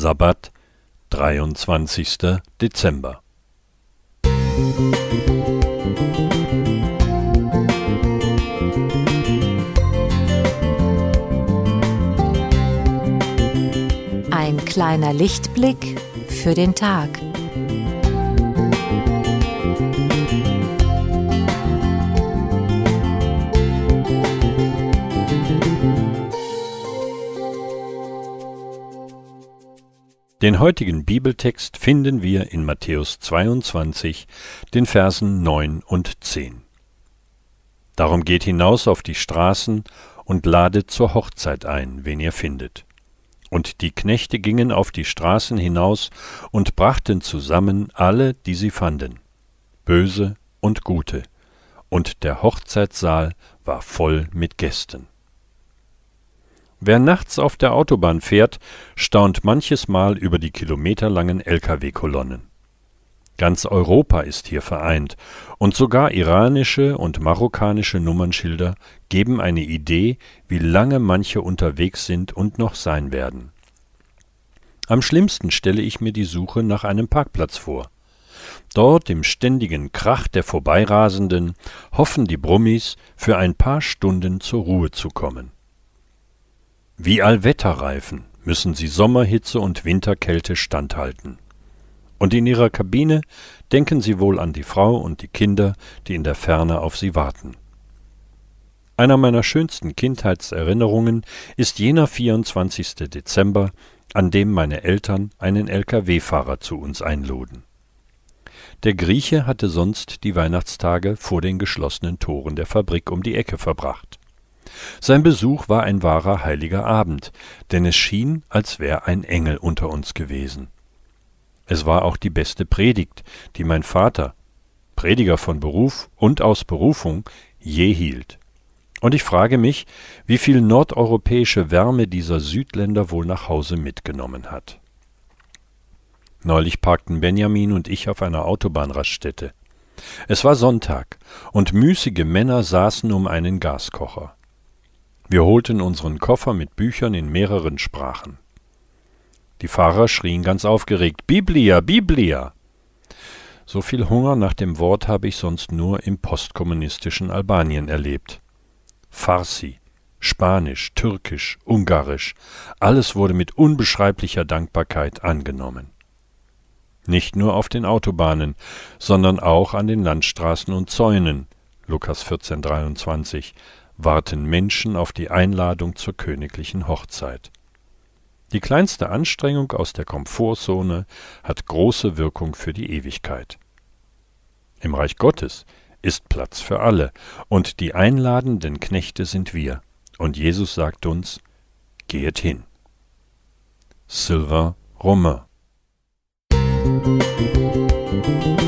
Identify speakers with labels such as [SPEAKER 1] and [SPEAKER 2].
[SPEAKER 1] Sabbat, 23. Dezember.
[SPEAKER 2] Ein kleiner Lichtblick für den Tag.
[SPEAKER 1] Den heutigen Bibeltext finden wir in Matthäus 22, den Versen 9 und 10. Darum geht hinaus auf die Straßen und ladet zur Hochzeit ein, wen ihr findet. Und die Knechte gingen auf die Straßen hinaus und brachten zusammen alle, die sie fanden, böse und gute, und der Hochzeitssaal war voll mit Gästen. Wer nachts auf der Autobahn fährt, staunt manches Mal über die kilometerlangen Lkw-Kolonnen. Ganz Europa ist hier vereint, und sogar iranische und marokkanische Nummernschilder geben eine Idee, wie lange manche unterwegs sind und noch sein werden. Am schlimmsten stelle ich mir die Suche nach einem Parkplatz vor. Dort im ständigen Krach der Vorbeirasenden hoffen die Brummis, für ein paar Stunden zur Ruhe zu kommen. Wie Allwetterreifen müssen sie Sommerhitze und Winterkälte standhalten. Und in ihrer Kabine denken sie wohl an die Frau und die Kinder, die in der Ferne auf sie warten. Einer meiner schönsten Kindheitserinnerungen ist jener 24. Dezember, an dem meine Eltern einen Lkw-Fahrer zu uns einluden. Der Grieche hatte sonst die Weihnachtstage vor den geschlossenen Toren der Fabrik um die Ecke verbracht. Sein Besuch war ein wahrer heiliger Abend, denn es schien, als wär ein Engel unter uns gewesen. Es war auch die beste Predigt, die mein Vater, Prediger von Beruf und aus Berufung, je hielt. Und ich frage mich, wie viel nordeuropäische Wärme dieser Südländer wohl nach Hause mitgenommen hat. Neulich parkten Benjamin und ich auf einer Autobahnraststätte. Es war Sonntag, und müßige Männer saßen um einen Gaskocher. Wir holten unseren Koffer mit Büchern in mehreren Sprachen. Die Fahrer schrien ganz aufgeregt Biblia, Biblia. So viel Hunger nach dem Wort habe ich sonst nur im postkommunistischen Albanien erlebt. Farsi, Spanisch, Türkisch, Ungarisch, alles wurde mit unbeschreiblicher Dankbarkeit angenommen. Nicht nur auf den Autobahnen, sondern auch an den Landstraßen und Zäunen, Lukas 14,23, warten Menschen auf die Einladung zur königlichen Hochzeit. Die kleinste Anstrengung aus der Komfortzone hat große Wirkung für die Ewigkeit. Im Reich Gottes ist Platz für alle, und die einladenden Knechte sind wir, und Jesus sagt uns, Gehet hin. Sylvain Romain Musik